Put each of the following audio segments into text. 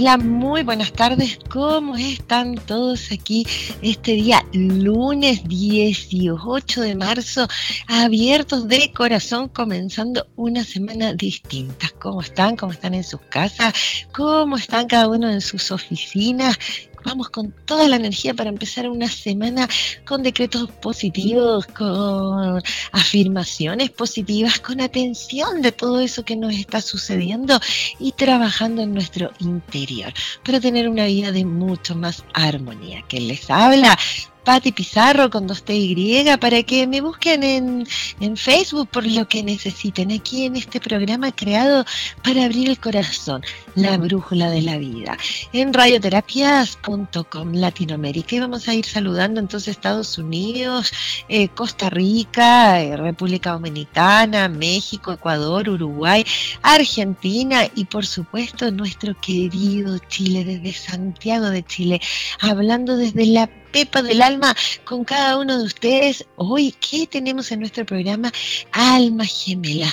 Hola, muy buenas tardes. ¿Cómo están todos aquí este día lunes 18 de marzo, abiertos de corazón, comenzando una semana distinta? ¿Cómo están? ¿Cómo están en sus casas? ¿Cómo están cada uno en sus oficinas? Vamos con toda la energía para empezar una semana con decretos positivos, con afirmaciones positivas, con atención de todo eso que nos está sucediendo y trabajando en nuestro interior para tener una vida de mucho más armonía. Que les habla Patti Pizarro con dos T Y para que me busquen en, en, Facebook por lo que necesiten aquí en este programa creado para abrir el corazón, la brújula de la vida, en radioterapias.com Latinoamérica. Y vamos a ir saludando entonces Estados Unidos, eh, Costa Rica, eh, República Dominicana, México, Ecuador, Uruguay, Argentina y por supuesto nuestro querido Chile desde Santiago de Chile, hablando desde la pepa del alma con cada uno de ustedes. Hoy, ¿qué tenemos en nuestro programa? Alma gemela.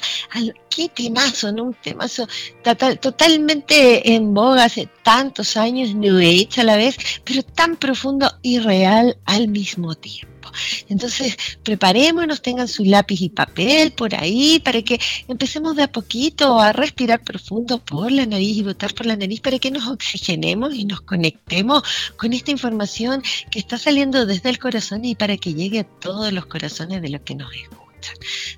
qué temazo, ¿no? Un temazo totalmente en boga hace tantos años, New Age a la vez, pero tan profundo y real al mismo tiempo. Entonces, preparémonos, tengan su lápiz y papel por ahí para que empecemos de a poquito a respirar profundo por la nariz y botar por la nariz para que nos oxigenemos y nos conectemos con esta información que está saliendo desde el corazón y para que llegue a todos los corazones de los que nos escuchan.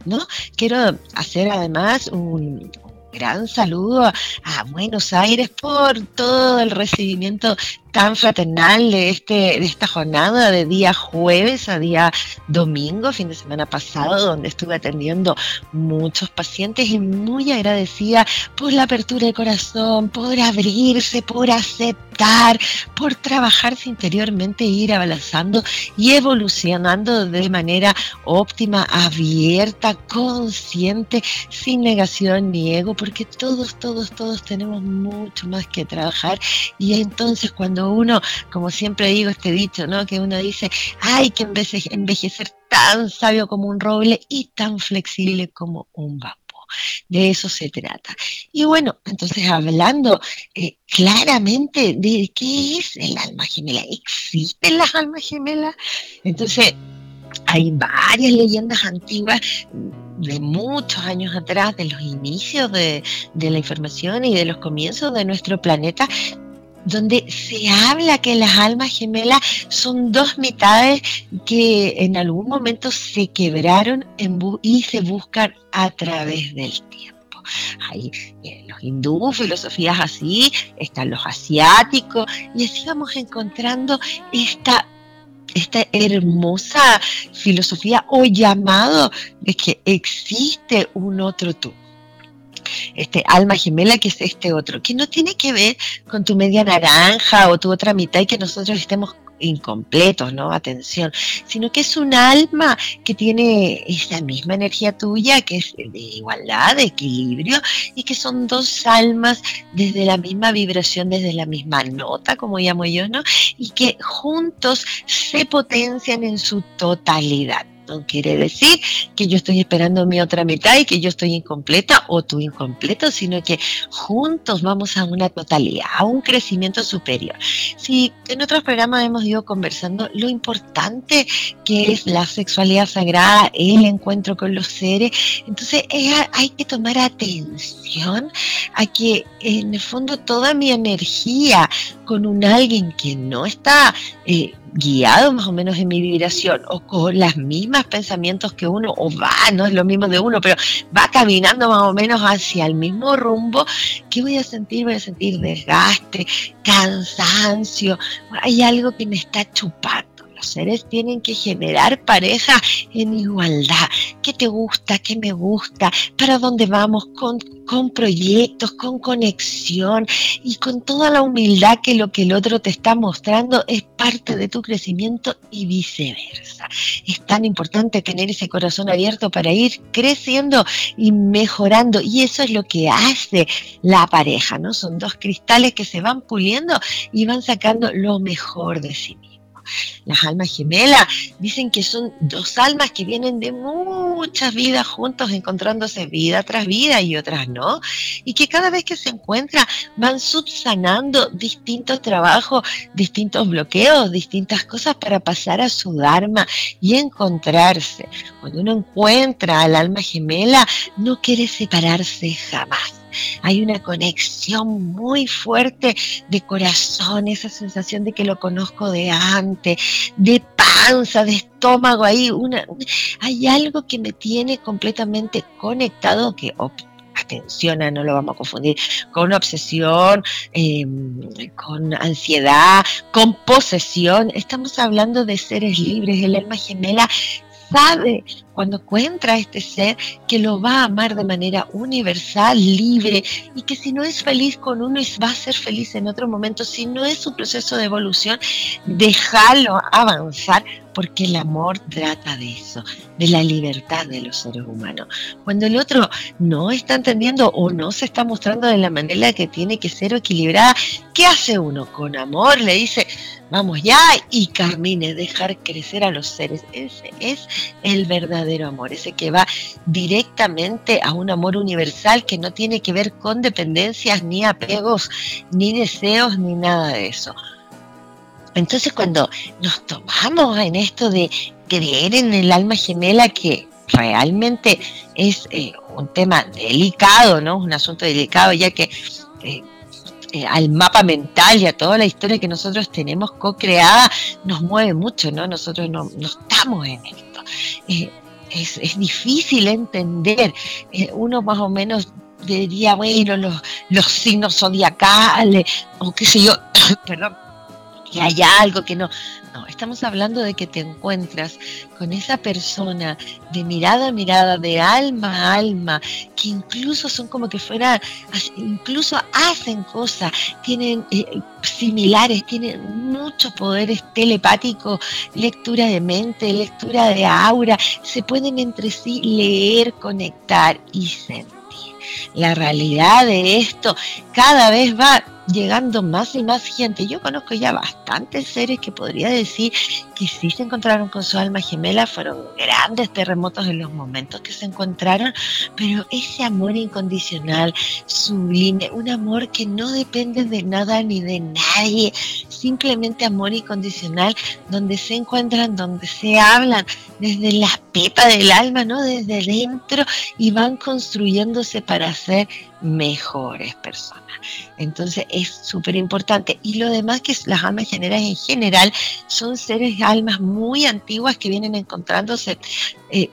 ¿no? Quiero hacer además un, gran saludo a Buenos Aires por todo el recibimiento tan fraternal de, este, de esta jornada de día jueves a día domingo, fin de semana pasado, donde estuve atendiendo muchos pacientes y muy agradecida por la apertura de corazón, por abrirse, por aceptar, por trabajarse interiormente, ir avanzando y evolucionando de manera óptima, abierta, consciente, sin negación ni ego, porque todos, todos, todos tenemos mucho más que trabajar. Y entonces cuando uno, como siempre digo este dicho, ¿no? Que uno dice, hay que envejecer tan sabio como un roble y tan flexible como un bambú. De eso se trata. Y bueno, entonces hablando eh, claramente de qué es el alma gemela, ¿existen las almas gemelas? Entonces, hay varias leyendas antiguas de muchos años atrás, de los inicios de, la información y de los comienzos de nuestro planeta, donde se habla que las almas gemelas son dos mitades que en algún momento se quebraron y se buscan a través del tiempo. Hay eh, los hindúes, filosofías así, están los asiáticos, y así vamos encontrando esta esta hermosa filosofía o llamado de que existe un otro tú este alma gemela que es este otro, que no tiene que ver con tu media naranja o tu otra mitad y que nosotros estemos incompletos, ¿no? Atención, sino que es un alma que tiene esa misma energía tuya, que es de igualdad, de equilibrio, y que son dos almas desde la misma vibración, desde la misma nota, como llamo yo, ¿no? Y que juntos se potencian en su totalidad Quiere decir que yo estoy esperando mi otra mitad y que yo estoy incompleta o tú incompleto, sino que juntos vamos a una totalidad, a un crecimiento superior. Si en otros programas hemos ido conversando lo importante que es la sexualidad sagrada, el encuentro con los seres, entonces hay que tomar atención a que en el fondo toda mi energía con un alguien que no está eh, guiado más o menos en mi vibración o con las mismas pensamientos que uno, o va, no es lo mismo de uno, pero va caminando más o menos hacia el mismo rumbo, ¿qué voy a sentir? Voy a sentir desgaste, cansancio, hay algo que me está chupando los seres tienen que generar pareja en igualdad. ¿Qué te gusta? ¿Qué me gusta? ¿Para dónde vamos? Con, con proyectos, con conexión y con toda la humildad que lo que el otro te está mostrando es parte de tu crecimiento y viceversa. Es tan importante tener ese corazón abierto para ir creciendo y mejorando. Y eso es lo que hace la pareja, ¿no? Son dos cristales que se van puliendo y van sacando lo mejor de sí mismos. Las almas gemelas. Dicen que son dos almas que vienen de muchas vidas juntos, encontrándose vida tras vida y otras no, y que cada vez que se encuentran van subsanando distintos trabajos, distintos bloqueos, distintas cosas para pasar a su Dharma y encontrarse. Cuando uno encuentra al alma gemela, no quiere separarse jamás hay una conexión muy fuerte de corazón, esa sensación de que lo conozco de antes, de panza, de estómago, ahí una, hay algo que me tiene completamente conectado que atención, no lo vamos a confundir, con obsesión, em, con ansiedad, con posesión. Estamos hablando de seres libres. El alma gemela sabe cuando encuentra a este ser que lo va a amar de manera universal, libre, y que si no es feliz con uno, va a ser feliz en otro momento. Si no es un proceso de evolución, déjalo avanzar, porque el amor trata de eso, de la libertad de los seres humanos. Cuando el otro no está entendiendo o no se está mostrando de la manera que tiene que ser equilibrada, ¿qué hace uno? Con amor le dice, vamos ya y camine, dejar crecer a los seres. Ese es el verdadero amor, ese que va directamente a un amor universal que no tiene que ver con dependencias, ni apegos, ni deseos, ni nada de eso. Entonces cuando nos tomamos en esto de creer en el alma gemela que realmente es eh, un tema delicado, ¿no? Un asunto delicado, ya que eh, eh, al mapa mental y a toda la historia que nosotros tenemos co-creada nos mueve mucho, ¿no? Nosotros no, estamos en esto. Es, difícil entender. Uno más o menos diría, bueno, los, los signos zodiacales, o qué sé yo, perdón, que hay algo que no. No, estamos hablando de que te encuentras con esa persona de mirada a mirada, de alma a alma, que incluso son como que fuera, incluso hacen cosas, tienen eh, similares, tienen muchos poderes telepáticos, lectura de mente, lectura de aura, se pueden entre sí leer, conectar y sentir. La realidad de esto cada vez va llegando más y más gente. Yo conozco ya bastantes seres que podría decir que sí se encontraron con su alma gemela, fueron grandes terremotos en los momentos que se encontraron, pero ese amor incondicional, sublime, un amor que no depende de nada ni de nadie, simplemente amor incondicional, donde se encuentran, donde se hablan desde la pepa del alma, ¿no? Desde dentro y van construyéndose para ser mejores personas. Entonces es súper importante. Y lo demás que las almas generales en general son seres almas muy antiguas que vienen encontrándose eh,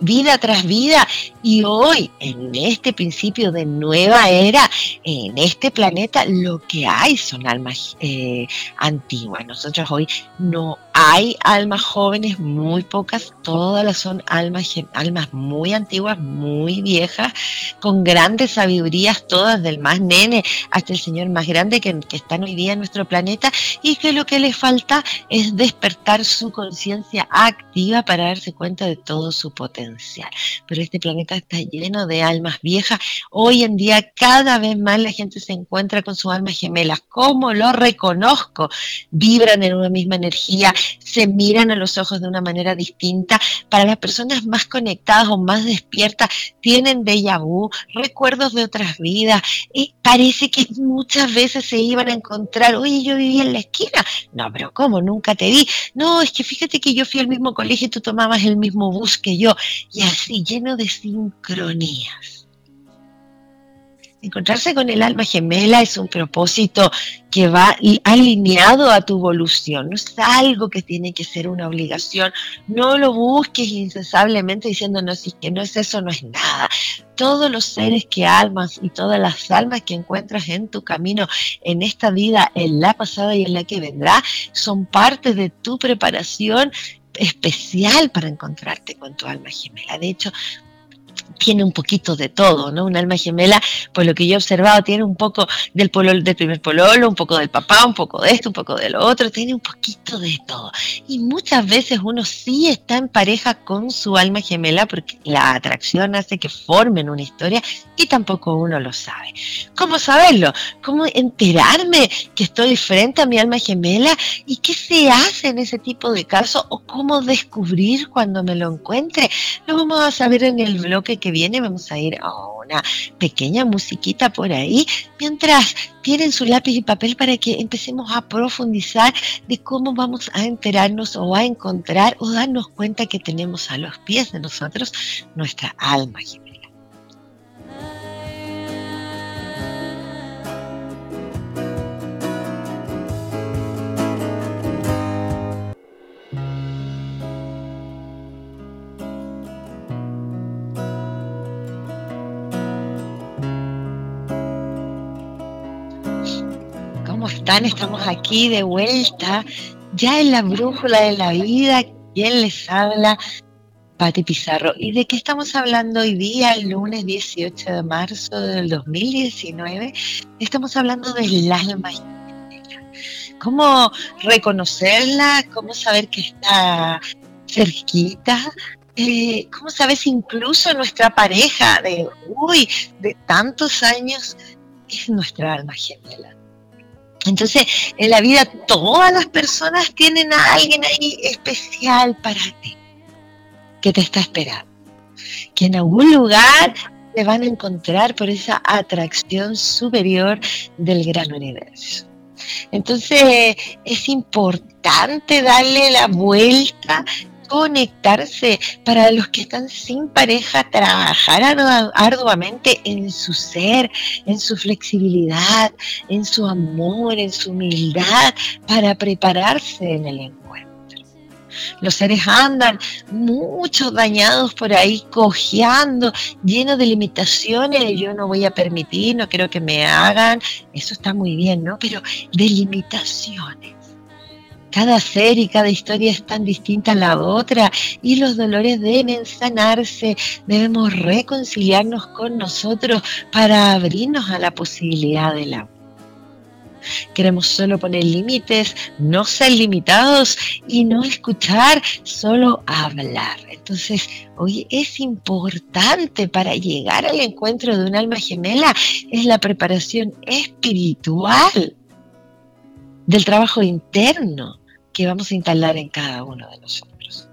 vida tras vida y hoy en este principio de nueva era en este planeta lo que hay son almas eh, antiguas. Nosotros hoy no hay almas jóvenes muy pocas todas las son almas almas muy antiguas muy viejas con grandes sabidurías todas del más nene hasta el señor más grande que, que están hoy día en nuestro planeta y que lo que les falta es despertar su conciencia activa para darse cuenta de todo su potencial. Pero este planeta está lleno de almas viejas. Hoy en día cada vez más la gente se encuentra con sus almas gemelas. ¿Cómo lo reconozco? Vibran en una misma energía, se miran a los ojos de una manera distinta. Para las personas más conectadas o más despiertas, tienen déjà vu, recuerdos de otras vidas. Y parece que muchas veces se iban a encontrar, oye, yo vivía en la esquina. No, pero ¿cómo? Nunca te vi. No, es que fíjate que yo fui al mismo colegio y tú tomabas el mismo bus que yo. Y así, lleno de sincronías. Encontrarse con el alma gemela es un propósito que va alineado a tu evolución, no es algo que tiene que ser una obligación, no lo busques incesablemente diciendo no, si que no es eso, no es nada. Todos los seres que almas y todas las almas que encuentras en tu camino, en esta vida, en la pasada y en la que vendrá, son parte de tu preparación especial para encontrarte con tu alma gemela. De hecho, tiene un poquito de todo, ¿no? Un alma gemela, por lo que yo he observado, tiene un poco del, pololo, del primer pololo, un poco del papá, un poco de esto, un poco de lo otro, tiene un poquito de todo. Y muchas veces uno sí está en pareja con su alma gemela porque la atracción hace que formen una historia y tampoco uno lo sabe. ¿Cómo saberlo? ¿Cómo enterarme que estoy frente a mi alma gemela? ¿Y qué se hace en ese tipo de casos? ¿O cómo descubrir cuando me lo encuentre? Lo vamos a saber en el bloque que viene vamos a ir a una pequeña musiquita por ahí, mientras tienen su lápiz y papel para que empecemos a profundizar de cómo vamos a enterarnos o a encontrar o darnos cuenta que tenemos a los pies de nosotros nuestra alma Estamos aquí de vuelta, ya en la brújula de la vida. ¿Quién les habla? Pati Pizarro. ¿Y de qué estamos hablando hoy día, el lunes 18 de marzo del 2019? Estamos hablando del alma ¿Cómo reconocerla? ¿Cómo saber que está cerquita? Eh, ¿Cómo sabes incluso nuestra pareja de, uy, de tantos años es nuestra alma gemela? Entonces, en la vida todas las personas tienen a alguien ahí especial para ti, que te está esperando, que en algún lugar te van a encontrar por esa atracción superior del gran universo. Entonces, es importante darle la vuelta conectarse, para los que están sin pareja, trabajar arduamente en su ser, en su flexibilidad, en su amor, en su humildad, para prepararse en el encuentro. Los seres andan muchos dañados por ahí, cojeando, llenos de limitaciones. Yo no voy a permitir, no quiero que me hagan. Eso está muy bien, ¿no? Pero de limitaciones cada ser y cada historia es tan distinta a la otra y los dolores deben sanarse, debemos reconciliarnos con nosotros para abrirnos a la posibilidad del amor. Queremos solo poner límites, no ser limitados y no escuchar, solo hablar. Entonces, hoy es importante para llegar al encuentro de un alma gemela, es la preparación espiritual del trabajo interno que vamos a instalar en cada uno de nosotros.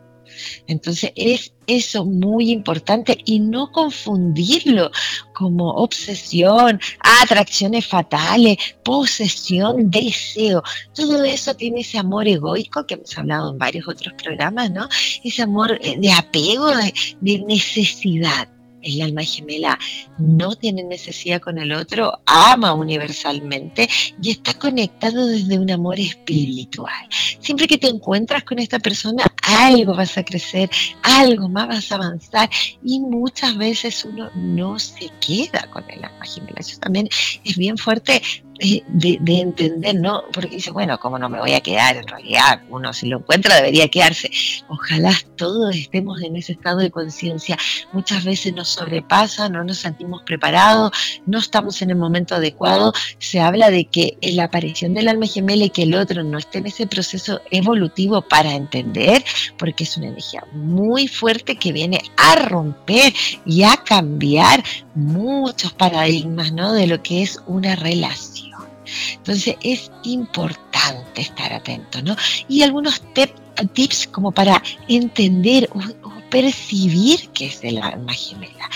Entonces es eso muy importante y no confundirlo como obsesión, atracciones fatales, posesión, deseo. Todo eso tiene ese amor egoico que hemos hablado en varios otros programas, ¿no? Ese amor eh, de apego, de necesidad el alma gemela no tiene necesidad con el otro, ama universalmente y está conectado desde un amor espiritual. Siempre que te encuentras con esta persona, algo vas a crecer, algo más vas a avanzar y muchas veces uno no se queda con el alma gemela. Eso también es bien fuerte eh, de, entender, ¿no? Porque dice, bueno, ¿cómo no me voy a quedar? En realidad, uno si lo encuentra debería quedarse. Ojalá todos estemos en ese estado de conciencia. Muchas veces nos sobrepasa, no nos sentimos preparados, no estamos en el momento adecuado. Se habla de que la aparición del alma gemela y que el otro no esté en ese proceso evolutivo para entender, porque es una energía muy fuerte que viene a romper y a cambiar muchos paradigmas, ¿no? De lo que es una relación. Entonces es importante estar atento, ¿no? Y algunos tips como para entender o, percibir qué es el alma gemela.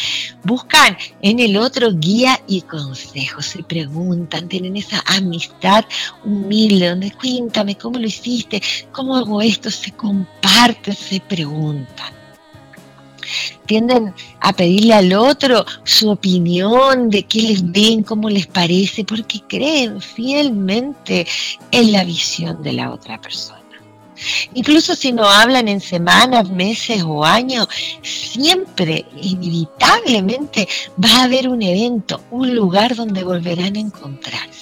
Buscan en el otro guía y consejos, se preguntan, tienen esa amistad humilde donde cuéntame cómo lo hiciste, cómo hago esto, se comparten, se preguntan tienden a pedirle al otro su opinión de qué les ven, cómo les parece, porque creen fielmente en la visión de la otra persona. Incluso si no hablan en semanas, meses o años, siempre, inevitablemente, va a haber un evento, un lugar donde volverán a encontrarse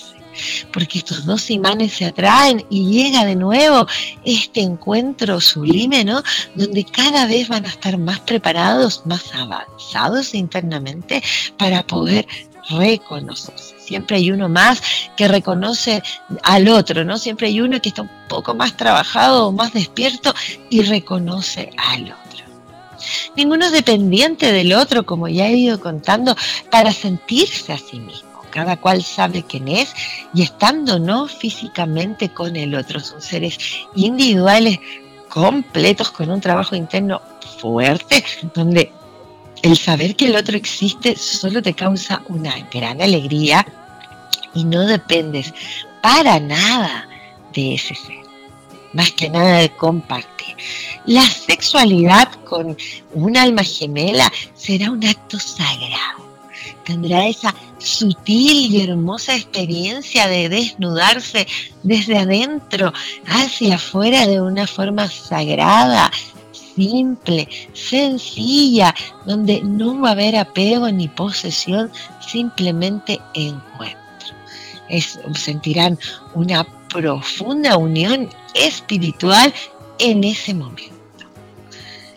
porque estos dos imanes se atraen y llega de nuevo este encuentro sublime, ¿no? Donde cada vez van a estar más preparados, más avanzados internamente para poder reconocerse. Siempre hay uno más que reconoce al otro, ¿no? Siempre hay uno que está un poco más trabajado o más despierto y reconoce al otro. Ninguno es dependiente del otro, como ya he ido contando, para sentirse a sí mismo cada cual sabe quién es y estando no físicamente con el otro, son seres individuales completos con un trabajo interno fuerte, donde el saber que el otro existe solo te causa una gran alegría y no dependes para nada de ese ser, más que nada de compartir. La sexualidad con un alma gemela será un acto sagrado tendrá esa sutil y hermosa experiencia de desnudarse desde adentro hacia afuera de una forma sagrada, simple, sencilla, donde no va a haber apego ni posesión, simplemente encuentro. sentirán una profunda unión espiritual en ese momento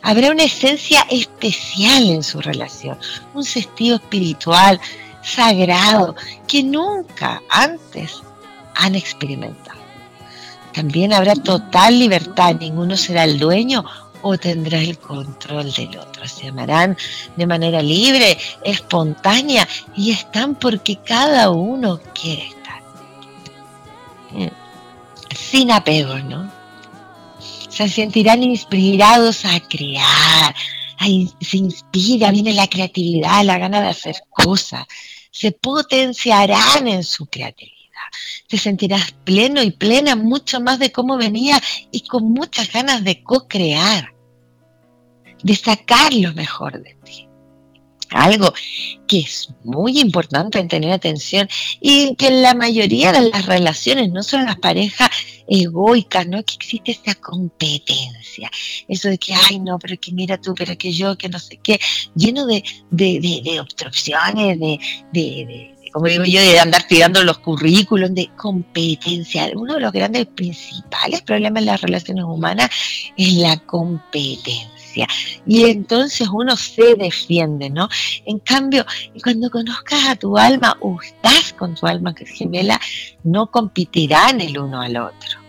habrá una esencia especial en su relación, un sentido espiritual, sagrado, que nunca antes han experimentado. También habrá total libertad, ninguno será el dueño o tendrá el control del otro. Se amarán de manera libre, espontánea y están porque cada uno quiere estar. Mm. Sin apego, ¿no? Se sentirán inspirados a crear, se inspira, viene la creatividad, la gana de hacer cosas, se potenciarán en su creatividad. Te sentirás pleno y plena mucho más de cómo venía y con muchas ganas de co-crear, de sacar lo mejor de ti algo que es muy importante en tener atención y que en la mayoría de las relaciones, no solo las parejas egoicas, ¿no? Que existe esa competencia, eso de que, ay, no, pero que mira tú, pero que yo, que no sé qué, lleno de, obstrucciones, de, de como digo yo, de andar tirando los currículos de competencia. Uno de los grandes principales problemas en las relaciones humanas es la competencia y entonces uno se defiende, ¿no? En cambio, cuando conozcas a tu alma o estás con tu alma que es gemela, no competirán el uno al otro,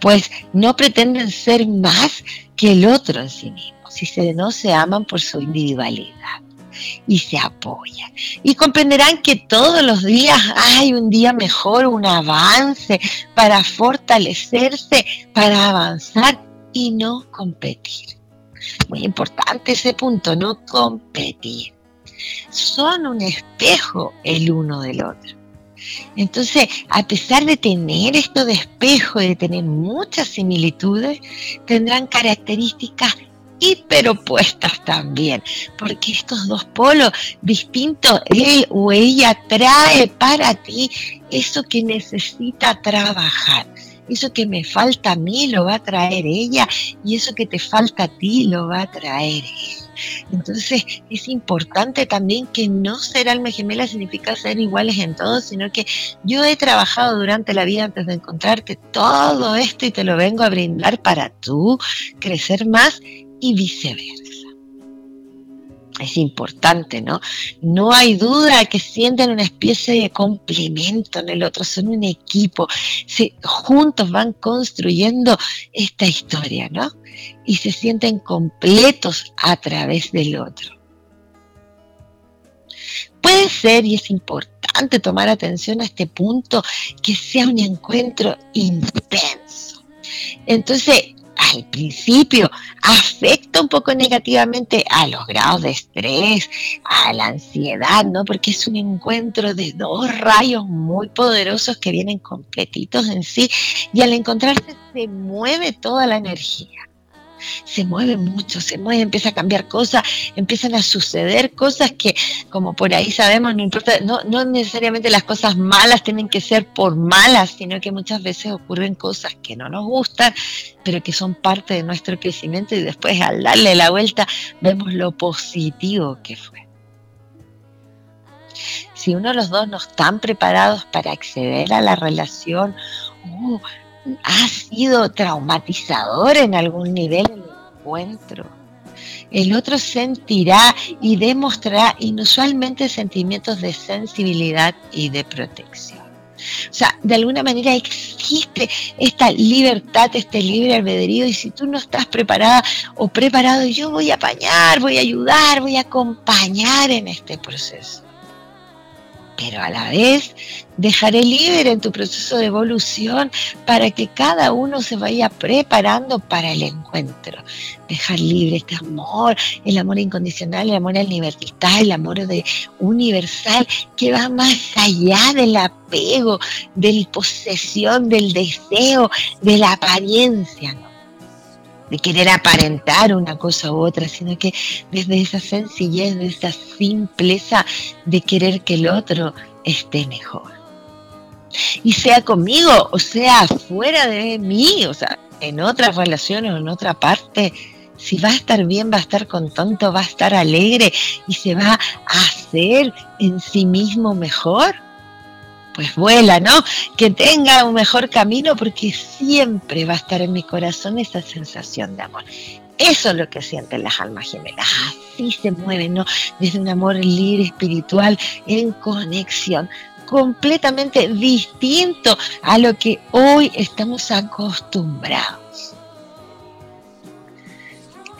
pues no pretenden ser más que el otro en sí mismo, si se, no se aman por su individualidad y se apoyan. Y comprenderán que todos los días hay un día mejor, un avance para fortalecerse, para avanzar y no competir. Muy importante ese punto, no competir. Son un espejo el uno del otro. Entonces, a pesar de tener esto de espejo y de tener muchas similitudes, tendrán características hiperopuestas también, porque estos dos polos distintos, él o ella trae para ti eso que necesita trabajar eso que me falta a mí lo va a traer ella y eso que te falta a ti lo va a traer él. Entonces es importante también que no ser alma gemela significa ser iguales en todo, sino que yo he trabajado durante la vida antes de encontrarte todo esto y te lo vengo a brindar para tú crecer más y viceversa es importante, ¿no? No hay duda que sienten una especie de complemento en el otro, son un equipo, se, juntos van construyendo esta historia, ¿no? Y se sienten completos a través del otro. Puede ser, y es importante tomar atención a este punto, que sea un encuentro intenso. Entonces, al principio afecta un poco negativamente a los grados de estrés, a la ansiedad, ¿no? Porque es un encuentro de dos rayos muy poderosos que vienen completitos en sí y al encontrarse se mueve toda la energía se mueve mucho, se mueve, empieza a cambiar cosas, empiezan a suceder cosas que, como por ahí sabemos, no no necesariamente las cosas malas tienen que ser por malas, sino que muchas veces ocurren cosas que no nos gustan, pero que son parte de nuestro crecimiento y después al darle la vuelta vemos lo positivo que fue. Si uno de los dos no están preparados para acceder a la relación, uh, ha sido traumatizador en algún nivel el encuentro. El otro sentirá y demostrará inusualmente sentimientos de sensibilidad y de protección. O sea, de alguna manera existe esta libertad, este libre albedrío y si tú no estás preparada o preparado, yo voy a apañar, voy a ayudar, voy a acompañar en este proceso pero a la vez dejaré libre en tu proceso de evolución para que cada uno se vaya preparando para el encuentro. Dejar libre este amor, el amor incondicional, el amor libertad, el amor de universal que va más allá del apego, de la posesión, del deseo, de la apariencia. ¿no? De querer aparentar una cosa u otra, sino que desde esa sencillez, de esa simpleza de querer que el otro esté mejor. Y sea conmigo o sea fuera de mí, o sea, en otras relaciones o en otra parte, si va a estar bien, va a estar contento, va a estar alegre y se va a hacer en sí mismo mejor pues vuela, ¿no? Que tenga un mejor camino porque siempre va a estar en mi corazón esa sensación de amor. Eso es lo que sienten las almas gemelas. Así se mueven, ¿no? Desde un amor libre, espiritual, en conexión completamente distinto a lo que hoy estamos acostumbrados.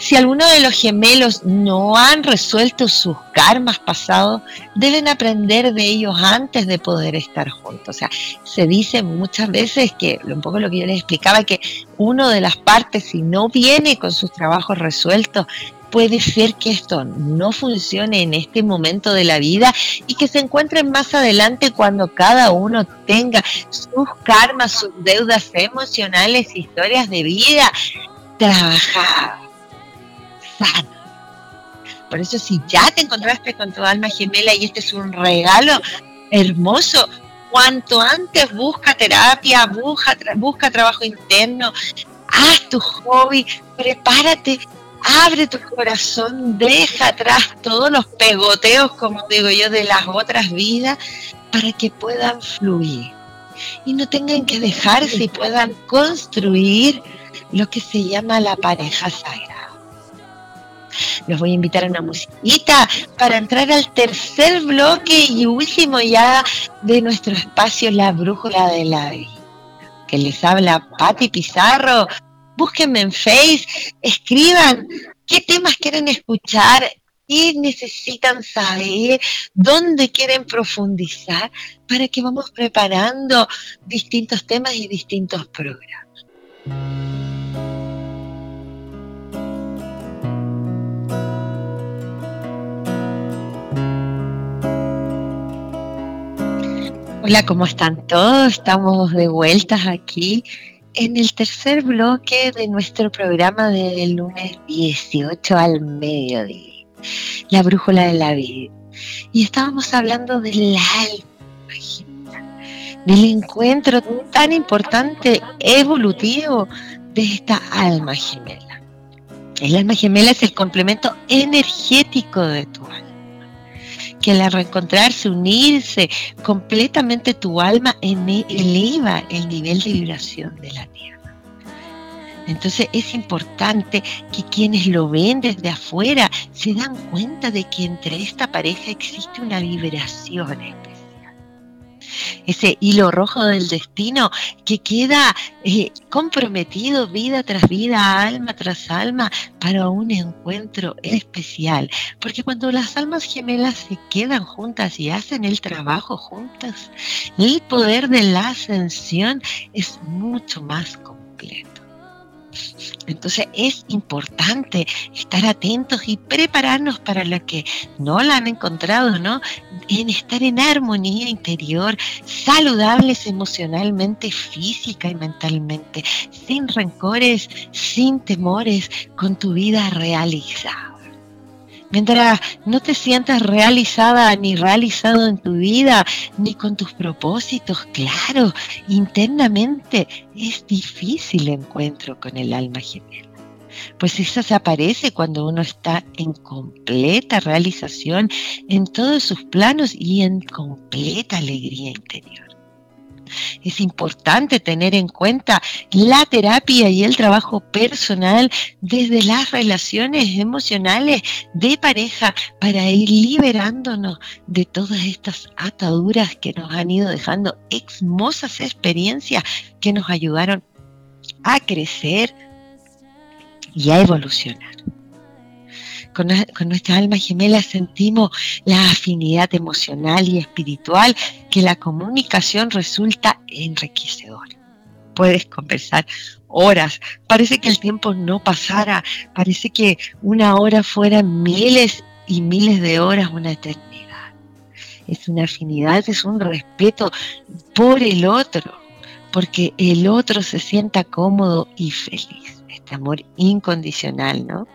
Si alguno de los gemelos no han resuelto sus karmas pasados, deben aprender de ellos antes de poder estar juntos. O sea, se dice muchas veces que, un poco lo que yo les explicaba, que uno de las partes, si no viene con sus trabajos resueltos, puede ser que esto no funcione en este momento de la vida y que se encuentren más adelante cuando cada uno tenga sus karmas, sus deudas emocionales, historias de vida trabajadas por eso si ya te encontraste con tu alma gemela y este es un regalo hermoso, cuanto antes busca terapia, busca, busca trabajo interno, haz tu hobby, prepárate, abre tu corazón, deja atrás todos los pegoteos, como digo yo, de las otras vidas, para que puedan fluir y no tengan que dejarse y puedan construir lo que se llama la pareja sagrada. Los voy a invitar a una musiquita para entrar al tercer bloque y último ya de nuestro espacio La Brújula de la Vida. Que les habla Patti Pizarro. Búsquenme en Face, escriban qué temas quieren escuchar, qué necesitan saber, dónde quieren profundizar, para que vamos preparando distintos temas y distintos programas. Hola, ¿cómo están todos? Estamos de vueltas aquí en el tercer bloque de nuestro programa del lunes 18 al mediodía, la brújula de la vida. Y estábamos hablando del alma, del encuentro tan importante evolutivo de esta alma gemela. El alma gemela es el complemento energético de tu alma. Que al reencontrarse, unirse completamente tu alma eleva el nivel de vibración de la Tierra. Entonces es importante que quienes lo ven desde afuera se dan cuenta de que entre esta pareja existe una vibración especial. Ese hilo rojo del destino que queda eh, comprometido vida tras vida, alma tras alma, para un encuentro especial. Porque cuando las almas gemelas se quedan juntas y hacen el trabajo juntas, el poder de la ascensión es mucho más completo. Entonces es importante estar atentos y prepararnos para lo que no la han encontrado, ¿no? En estar en armonía interior, saludables emocionalmente, física y mentalmente, sin rencores, sin temores, con tu vida realizada. Mientras no te sientas realizada ni realizado en tu vida, ni con tus propósitos claros, internamente es difícil el encuentro con el alma gemela. Pues eso se aparece cuando uno está en completa realización en todos sus planos y en completa alegría interior. Es importante tener en cuenta la terapia y el trabajo personal desde las relaciones emocionales de pareja para ir liberándonos de todas estas ataduras que nos han ido dejando hermosas experiencias que nos ayudaron a crecer y a evolucionar con, nuestra alma gemela sentimos la afinidad emocional y espiritual que la comunicación resulta enriquecedora. Puedes conversar horas, parece que el tiempo no pasara, parece que una hora fuera miles y miles de horas, una eternidad. Es una afinidad, es un respeto por el otro, porque el otro se sienta cómodo y feliz. Este amor incondicional, ¿no?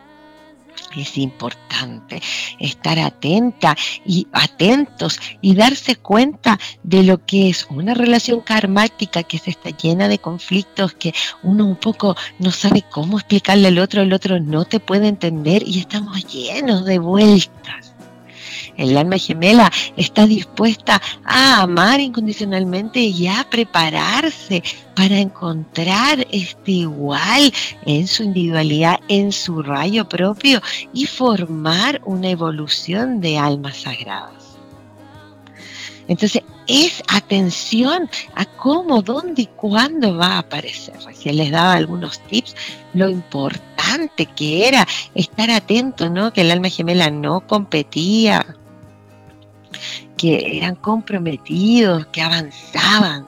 Es importante estar atenta y atentos y darse cuenta de lo que es una relación karmática que se está llena de conflictos que uno un poco no sabe cómo explicarle al otro, el otro no te puede entender y estamos llenos de vueltas el alma gemela está dispuesta a amar incondicionalmente y a prepararse para encontrar este igual en su individualidad, en su rayo propio y formar una evolución de almas sagradas. Entonces, es atención a cómo, dónde y cuándo va a aparecer. Recién les daba algunos tips, lo importante que era estar atento, ¿no? Que el alma gemela no competía que eran comprometidos, que avanzaban.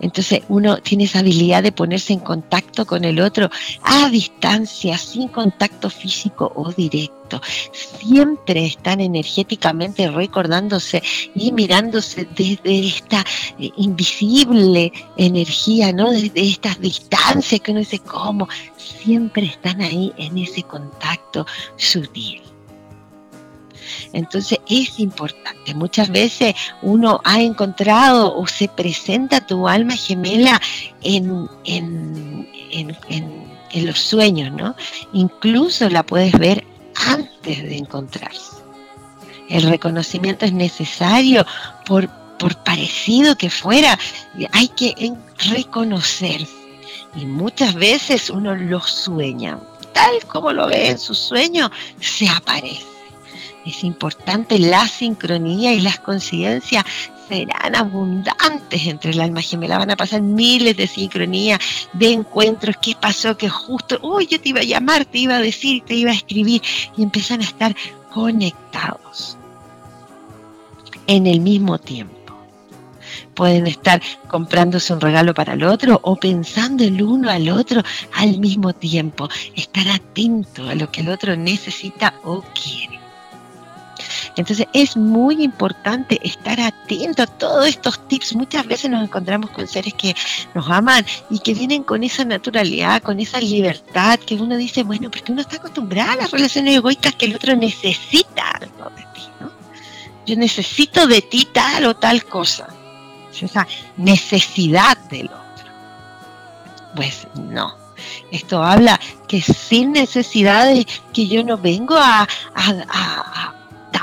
Entonces uno tiene esa habilidad de ponerse en contacto con el otro a distancia, sin contacto físico o directo. Siempre están energéticamente recordándose y mirándose desde esta eh, invisible energía, ¿no? Desde estas distancias que uno dice, ¿cómo? Siempre están ahí en ese contacto sutil. Entonces es importante. Muchas veces uno ha encontrado o se presenta tu alma gemela en, en, los sueños, ¿no? Incluso la puedes ver antes de encontrarse. El reconocimiento es necesario por, por parecido que fuera. Hay que reconocerse. Y muchas veces uno lo sueña. Tal como lo ve en su sueño, se aparece es importante la sincronía y las conciencias serán abundantes entre el alma gemela. Van a pasar miles de sincronías, de encuentros. ¿Qué pasó? Que justo, uy, yo te iba a llamar, te iba a decir, te iba a escribir. Y empiezan a estar conectados en el mismo tiempo. Pueden estar comprándose un regalo para el otro o pensando el uno al otro al mismo tiempo. Estar atento a lo que el otro necesita o quiere. Entonces es muy importante estar atento a todos estos tips. Muchas veces nos encontramos con seres que nos aman y que vienen con esa naturalidad, con esa libertad, que uno dice, bueno, porque uno está acostumbrado a las relaciones egoicas que el otro necesita de ti, ¿no? Yo necesito de ti tal o tal cosa. esa necesidad del otro. Pues no. Esto habla que sin necesidades, que yo no vengo a,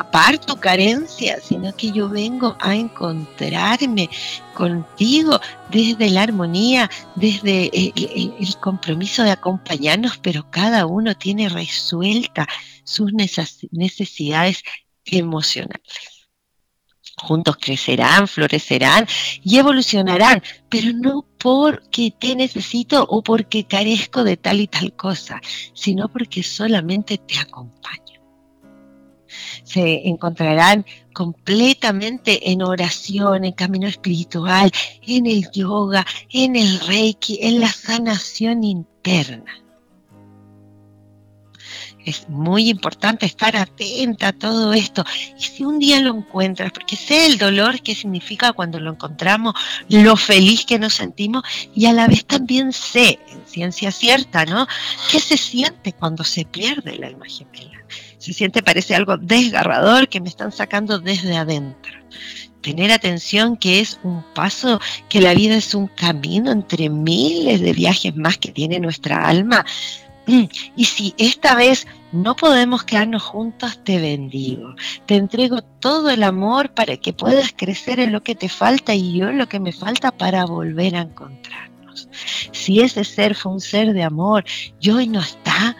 tapar tu carencia, sino que yo vengo a encontrarme contigo desde la armonía, desde el, el, compromiso de acompañarnos, pero cada uno tiene resuelta sus necesidades emocionales juntos crecerán, florecerán y evolucionarán, pero no porque te necesito o porque carezco de tal y tal cosa, sino porque solamente te acompaño. Se encontrarán completamente en oración, en camino espiritual, en el yoga, en el reiki, en la sanación interna es muy importante estar atenta a todo esto. Y si un día lo encuentras, porque sé el dolor que significa cuando lo encontramos, lo feliz que nos sentimos y a la vez también sé, en ciencia cierta, ¿no? ¿Qué se siente cuando se pierde la alma gemela? Se siente, parece algo desgarrador que me están sacando desde adentro. Tener atención que es un paso, que la vida es un camino entre miles de viajes más que tiene nuestra alma, y si esta vez no podemos quedarnos juntos, te bendigo. Te entrego todo el amor para que puedas crecer en lo que te falta y yo en lo que me falta para volver a encontrarnos. Si ese ser fue un ser de amor y hoy no está,